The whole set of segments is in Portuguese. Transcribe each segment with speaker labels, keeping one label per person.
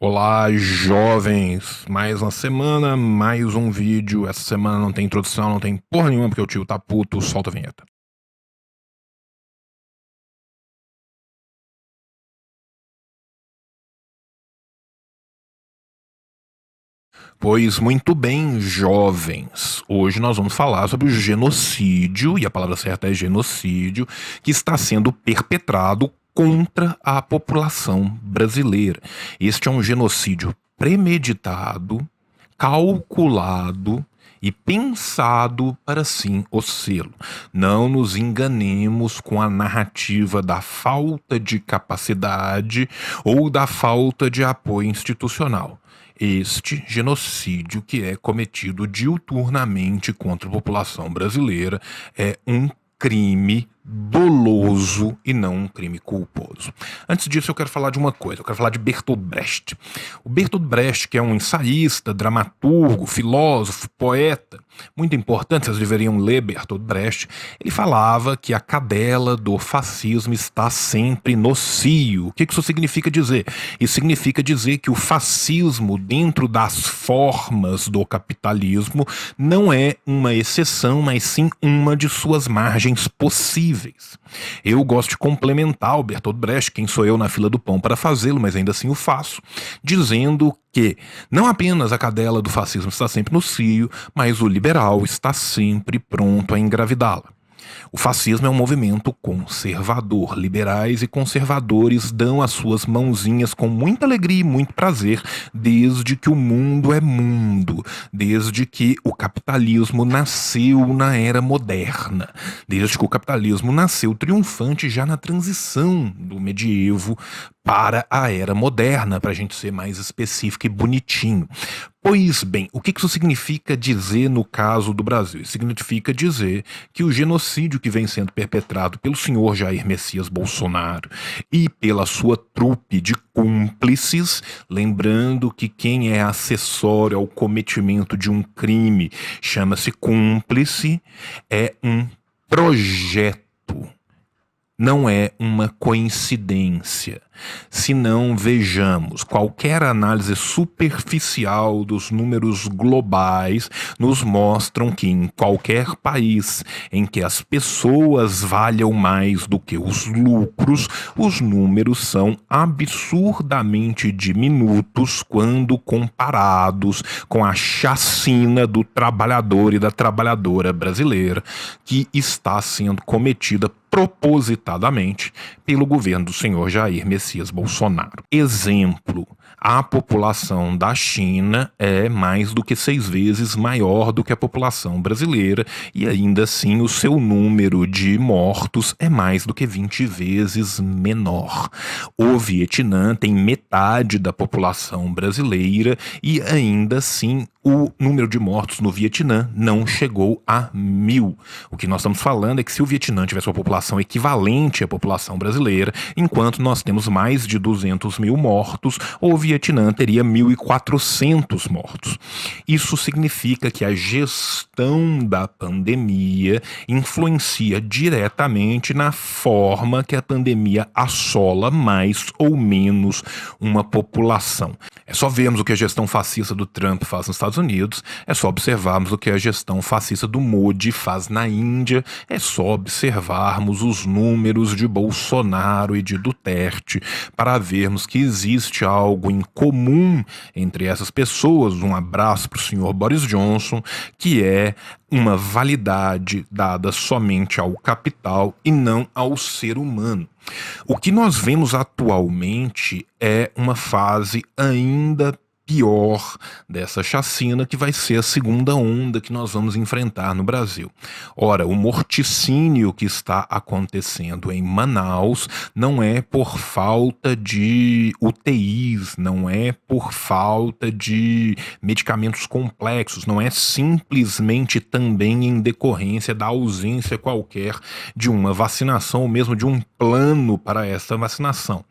Speaker 1: Olá, jovens! Mais uma semana, mais um vídeo. Essa semana não tem introdução, não tem porra nenhuma, porque o tio tá puto. Solta a vinheta. Pois muito bem, jovens. Hoje nós vamos falar sobre o genocídio, e a palavra certa é genocídio, que está sendo perpetrado contra a população brasileira. Este é um genocídio premeditado, calculado e pensado para sim o selo. Não nos enganemos com a narrativa da falta de capacidade ou da falta de apoio institucional. Este genocídio que é cometido diuturnamente contra a população brasileira é um crime doloso e não um crime culposo. Antes disso, eu quero falar de uma coisa, eu quero falar de Bertolt Brecht. O Bertolt Brecht, que é um ensaísta, dramaturgo, filósofo, poeta, muito importante, vocês deveriam ler Bertolt Brecht, ele falava que a cadela do fascismo está sempre no cio. O que isso significa dizer? Isso significa dizer que o fascismo, dentro das formas do capitalismo, não é uma exceção, mas sim uma de suas margens possíveis Eu gosto de complementar o Bertolt Brecht, quem sou eu na fila do pão para fazê-lo, mas ainda assim o faço, dizendo que não apenas a cadela do fascismo está sempre no cio, mas o liberal está sempre pronto a engravidá-la. O fascismo é um movimento conservador. Liberais e conservadores dão as suas mãozinhas com muita alegria e muito prazer desde que o mundo é mundo, desde que o capitalismo nasceu na era moderna, desde que o capitalismo nasceu triunfante já na transição do medievo para a era moderna, para a gente ser mais específico e bonitinho. Pois bem, o que isso significa dizer no caso do Brasil? Significa dizer que o genocídio que vem sendo perpetrado pelo senhor Jair Messias Bolsonaro e pela sua trupe de cúmplices, lembrando que quem é acessório ao cometimento de um crime chama-se cúmplice, é um projeto não é uma coincidência. Se não vejamos qualquer análise superficial dos números globais, nos mostram que em qualquer país em que as pessoas valham mais do que os lucros, os números são absurdamente diminutos quando comparados com a chacina do trabalhador e da trabalhadora brasileira que está sendo cometida propositadamente pelo governo do senhor Jair Messias Bolsonaro. Exemplo: a população da China é mais do que seis vezes maior do que a população brasileira e ainda assim o seu número de mortos é mais do que 20 vezes menor. O Vietnã tem metade da população brasileira e ainda assim o número de mortos no Vietnã não chegou a mil. O que nós estamos falando é que se o Vietnã tivesse uma população equivalente à população brasileira, enquanto nós temos mais de 200 mil mortos, o Vietnã teria 1.400 mortos. Isso significa que a gestão da pandemia influencia diretamente na forma que a pandemia assola mais ou menos uma população. É só vermos o que a gestão fascista do Trump faz nos Estados Unidos, é só observarmos o que a gestão fascista do Modi faz na Índia, é só observarmos os números de Bolsonaro e de Duterte para vermos que existe algo em comum entre essas pessoas. Um abraço para o senhor Boris Johnson, que é uma validade dada somente ao capital e não ao ser humano. O que nós vemos atualmente é uma fase ainda pior dessa chacina, que vai ser a segunda onda que nós vamos enfrentar no Brasil. Ora, o morticínio que está acontecendo em Manaus não é por falta de UTIs, não é por falta de medicamentos complexos, não é simplesmente também em decorrência da ausência qualquer de uma vacinação ou mesmo de um plano para essa vacinação.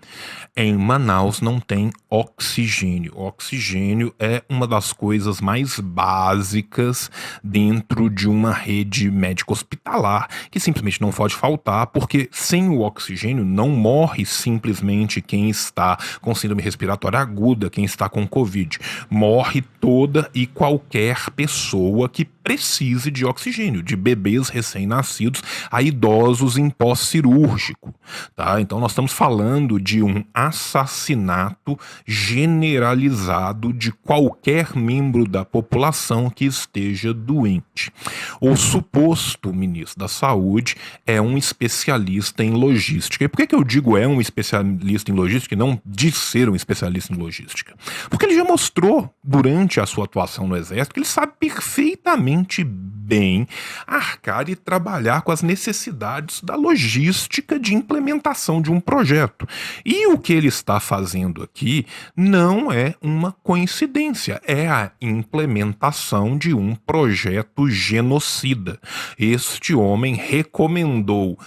Speaker 1: Em Manaus não tem oxigênio. Oxigênio oxigênio é uma das coisas mais básicas dentro de uma rede médico-hospitalar, que simplesmente não pode faltar, porque sem o oxigênio não morre simplesmente quem está com síndrome respiratória aguda, quem está com Covid. Morre toda e qualquer pessoa que precise de oxigênio, de bebês recém-nascidos a idosos em pós-cirúrgico. Tá? Então, nós estamos falando de um assassinato generalizado de qualquer membro da população que esteja doente. O suposto ministro da Saúde é um especialista em logística. E por que, que eu digo é um especialista em logística e não diz ser um especialista em logística? Porque ele já mostrou durante a sua atuação no Exército que ele sabe perfeitamente bem arcar e trabalhar com as necessidades da logística de implementação de um projeto. E o que ele está fazendo aqui não é uma coincidência, é a implementação de um projeto genocida. Este homem recomendou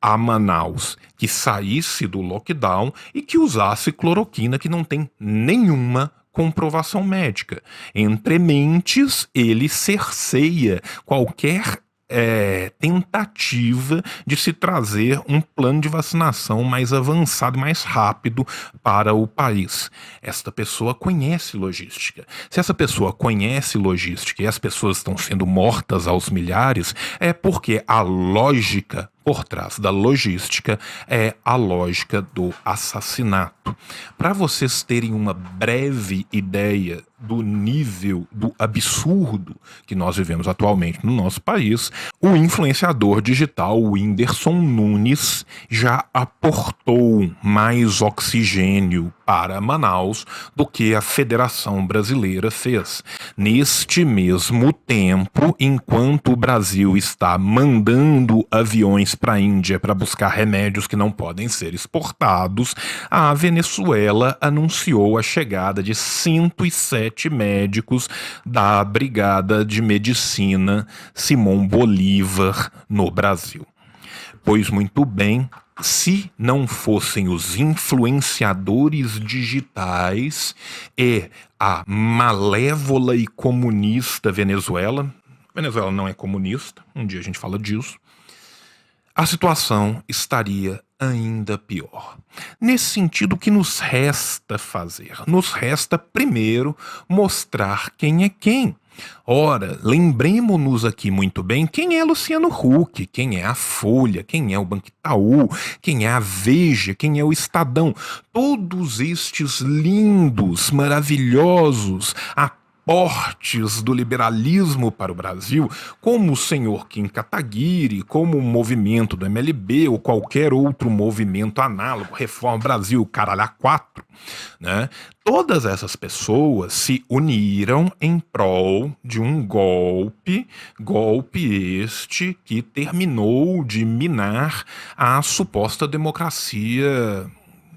Speaker 1: a Manaus que saísse do lockdown e que usasse cloroquina que não tem nenhuma comprovação médica. Entre mentes, ele cerceia qualquer é, tentativa de se trazer um plano de vacinação mais avançado mais rápido para o país. Esta pessoa conhece logística. Se essa pessoa conhece logística e as pessoas estão sendo mortas aos milhares, é porque a lógica por trás da logística é a lógica do assassinato. Para vocês terem uma breve ideia do nível do absurdo que nós vivemos atualmente no nosso país, o influenciador digital Whindersson Nunes já aportou mais oxigênio para Manaus do que a Federação Brasileira fez. Neste mesmo tempo, enquanto o Brasil está mandando aviões para a Índia para buscar remédios que não podem ser exportados, a Venezuela anunciou a chegada de 107 médicos da Brigada de Medicina Simão Bolívar no Brasil. Pois muito bem, se não fossem os influenciadores digitais e a malévola e comunista Venezuela, Venezuela não é comunista, um dia a gente fala disso, a situação estaria ainda pior. Nesse sentido, o que nos resta fazer? Nos resta primeiro mostrar quem é quem. Ora, lembremos-nos aqui muito bem quem é Luciano Huck, quem é a Folha, quem é o Banco Itaú, quem é a Veja, quem é o Estadão. Todos estes lindos, maravilhosos, aportes do liberalismo para o Brasil, como o senhor Kim Kataguiri, como o movimento do MLB ou qualquer outro movimento análogo, Reforma Brasil, Caralho 4, né? Todas essas pessoas se uniram em prol de um golpe, golpe este que terminou de minar a suposta democracia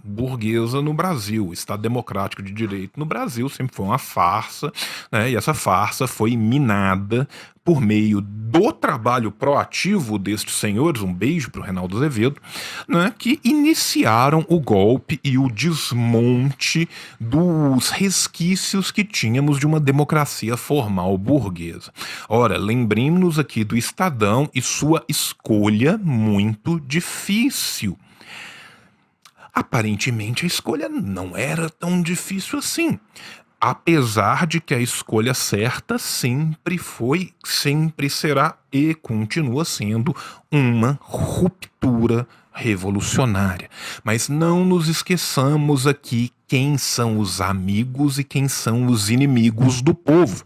Speaker 1: burguesa no Brasil. Estado Democrático de Direito no Brasil sempre foi uma farsa, né? e essa farsa foi minada por meio do trabalho proativo destes senhores, um beijo para o Reinaldo Azevedo, né, que iniciaram o golpe e o desmonte dos resquícios que tínhamos de uma democracia formal burguesa. Ora, lembremos-nos aqui do Estadão e sua escolha muito difícil Aparentemente a escolha não era tão difícil assim. Apesar de que a escolha certa sempre foi, sempre será e continua sendo uma ruptura revolucionária. Mas não nos esqueçamos aqui quem são os amigos e quem são os inimigos do povo.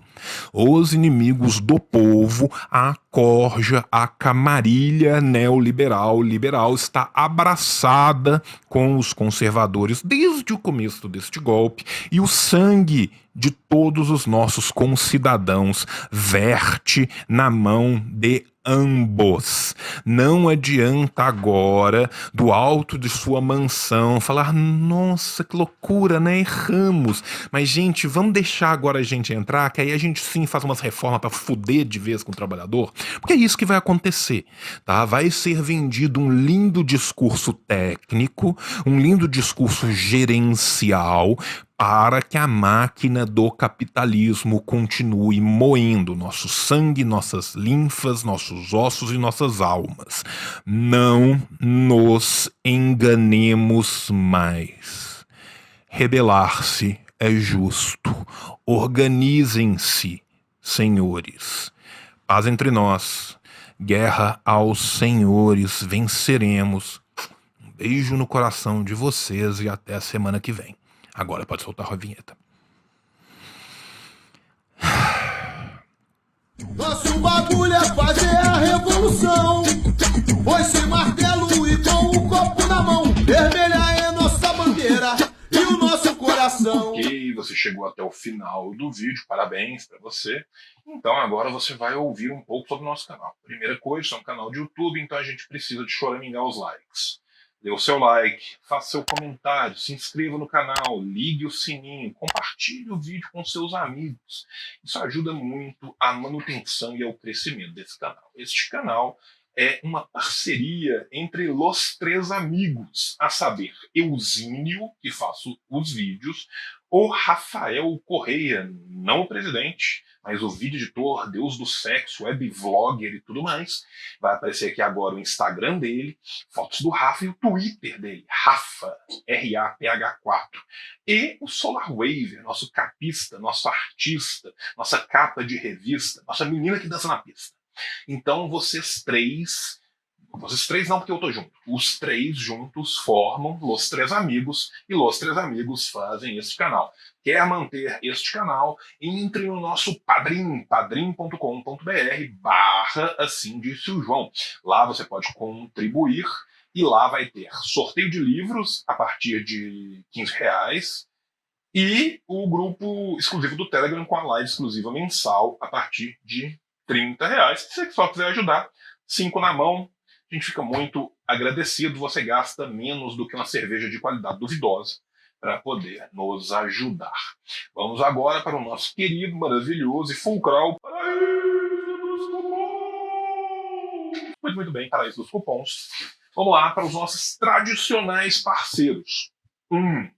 Speaker 1: Os inimigos do povo, a corja, a camarilha neoliberal liberal está abraçada com os conservadores desde o começo deste golpe e o sangue de todos os nossos concidadãos verte na mão de ambos. Não adianta agora, do alto de sua mansão, falar: nossa, que loucura, né? Erramos. Mas, gente, vamos deixar agora a gente entrar, que aí a gente sim faz umas reformas para fuder de vez com o trabalhador? Porque é isso que vai acontecer, tá? Vai ser vendido um lindo discurso técnico, um lindo discurso gerencial para que a máquina do capitalismo continue moendo nosso sangue, nossas linfas, nossos ossos e nossas almas. Não nos enganemos mais. Rebelar-se é justo. Organizem-se, senhores. Paz entre nós. Guerra aos senhores. Venceremos. Um beijo no coração de vocês e até a semana que vem. Agora pode soltar a vinheta.
Speaker 2: Nosso bagulho é fazer a revolução. Foi sem martelo e com o copo
Speaker 1: você chegou até o final do vídeo, parabéns para você. Então agora você vai ouvir um pouco sobre o nosso canal. Primeira coisa, é um canal de YouTube, então a gente precisa de choramingar os likes dê o seu like, faça seu comentário, se inscreva no canal, ligue o sininho, compartilhe o vídeo com seus amigos. Isso ajuda muito à manutenção e ao crescimento desse canal. Este canal é uma parceria entre os três amigos, a saber, Eusínio, que faço os vídeos, o Rafael Correia, não o presidente, mas o vídeo editor, Deus do sexo, web vlogger e tudo mais. Vai aparecer aqui agora o Instagram dele, fotos do Rafa e o Twitter dele, Rafa, R-A-P-H-4. E o Solar Waver, nosso capista, nosso artista, nossa capa de revista, nossa menina que dança na pista. Então vocês três vocês três não, porque eu tô junto. Os três juntos formam Los Três Amigos e Los Três Amigos fazem este canal. Quer manter este canal? Entre no nosso padrim, padrim.com.br barra assim disse o João. Lá você pode contribuir e lá vai ter sorteio de livros a partir de 15 reais e o grupo exclusivo do Telegram com a live exclusiva mensal a partir de 30 reais. Se você só quiser ajudar, cinco na mão, a gente fica muito agradecido. Você gasta menos do que uma cerveja de qualidade duvidosa para poder nos ajudar. Vamos agora para o nosso querido, maravilhoso e fulcral Paraíso dos Cupons. Muito, muito bem, Paraíso dos Cupons. Vamos lá para os nossos tradicionais parceiros. Um,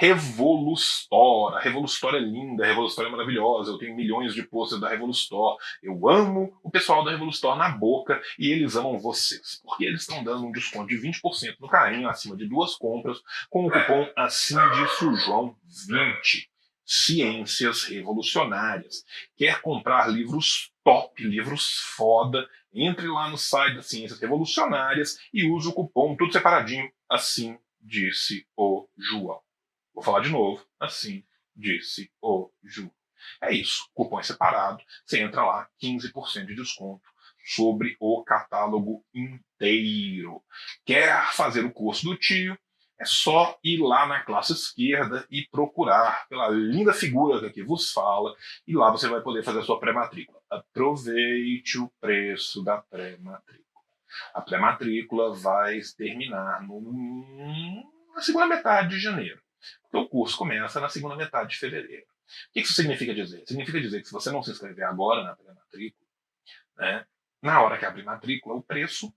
Speaker 1: Revolustor. A Revolustor é linda, a Revolustor é maravilhosa. Eu tenho milhões de posters da Revolustor. Eu amo o pessoal da Revolustor na boca e eles amam vocês. Porque eles estão dando um desconto de 20% no carinho acima de duas compras com o cupom assim disse o João 20. Ciências revolucionárias. Quer comprar livros top, livros foda? Entre lá no site das Ciências Revolucionárias e use o cupom tudo separadinho. Assim disse o João. Vou falar de novo. Assim disse o Ju. É isso. Cupom é separado. Você entra lá, 15% de desconto sobre o catálogo inteiro. Quer fazer o curso do tio? É só ir lá na classe esquerda e procurar pela linda figura que vos fala, e lá você vai poder fazer a sua pré-matrícula. Aproveite o preço da pré-matrícula. A pré-matrícula vai terminar no, na segunda metade de janeiro. Porque o curso começa na segunda metade de fevereiro. O que isso significa dizer? Significa dizer que se você não se inscrever agora na pré-matrícula, né, na hora que abrir matrícula, o preço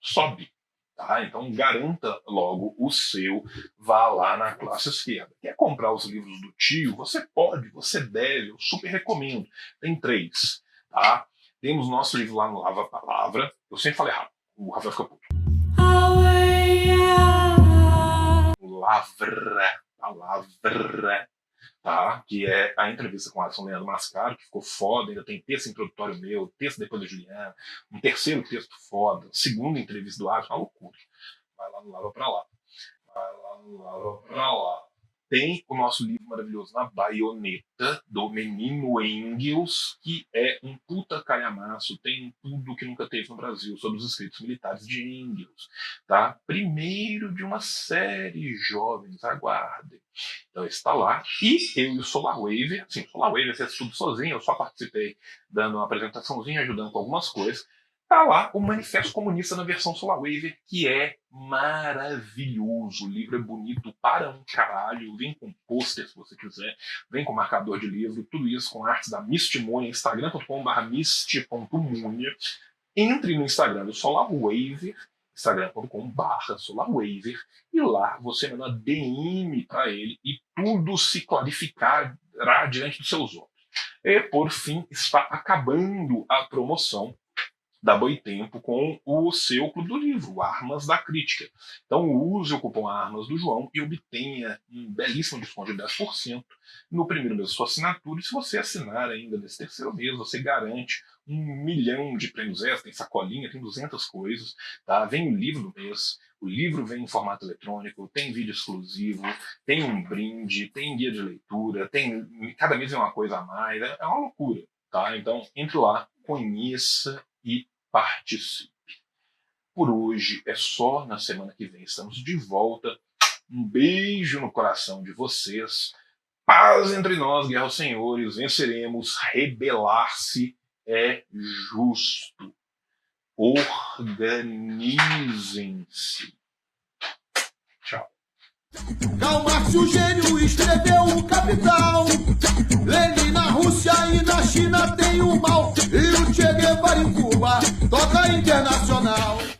Speaker 1: sobe. Tá? Então garanta logo o seu, vá lá na classe esquerda. Quer comprar os livros do tio? Você pode, você deve, eu super recomendo. Tem três. Tá? Temos nosso livro lá no Lava Palavra. Eu sempre falei errado, o Rafael fica puto. Lavra, palavra, tá? Que é a entrevista com o Alisson Leandro Mascaro, que ficou foda, ainda tem texto introdutório meu, texto depois da Juliana, um terceiro texto foda, segunda entrevista do Alisson, uma loucura. Vai lá no Lava pra lá. Vai lá no Lava pra lá. Tem o nosso livro maravilhoso Na Baioneta, do Menino Engels, que é um puta calhamaço, tem tudo que nunca teve no Brasil sobre os escritos militares de Engels. Tá? Primeiro de uma série, jovens, aguardem. Então está lá. E eu e o Solar Waver, sim, Solar Waver fez tudo sozinho, eu só participei dando uma apresentaçãozinha, ajudando com algumas coisas. Tá lá o Manifesto Comunista na versão Solar Wave, que é maravilhoso. O livro é bonito para um caralho. Vem com pôster, se você quiser. Vem com marcador de livro. Tudo isso com artes da Mistimonia, instagram.com.br mist.munia. Entre no Instagram do Solar Wave, instagram.com.br solarwaver, e lá você manda DM para ele e tudo se clarificará diante dos seus olhos. E, por fim, está acabando a promoção da Boitempo com o seu clube do livro, Armas da Crítica. Então use o cupom Armas do João e obtenha um belíssimo desconto de 10% no primeiro mês da sua assinatura. E se você assinar ainda nesse terceiro mês, você garante um milhão de prêmios extras, tem sacolinha, tem 200 coisas, tá? Vem o livro do mês, o livro vem em formato eletrônico, tem vídeo exclusivo, tem um brinde, tem guia de leitura, tem cada mês é uma coisa a mais, é uma loucura, tá? Então entre lá, conheça e participe. Por hoje é só, na semana que vem estamos de volta. Um beijo no coração de vocês. Paz entre nós, guerra aos senhores, venceremos. Rebelar-se é justo. Organizem-se.
Speaker 2: Karl Marx, o gênio, escreveu o Capital. Lenin na Rússia e na China tem o mal. E o Che Guevara em Cuba toca internacional.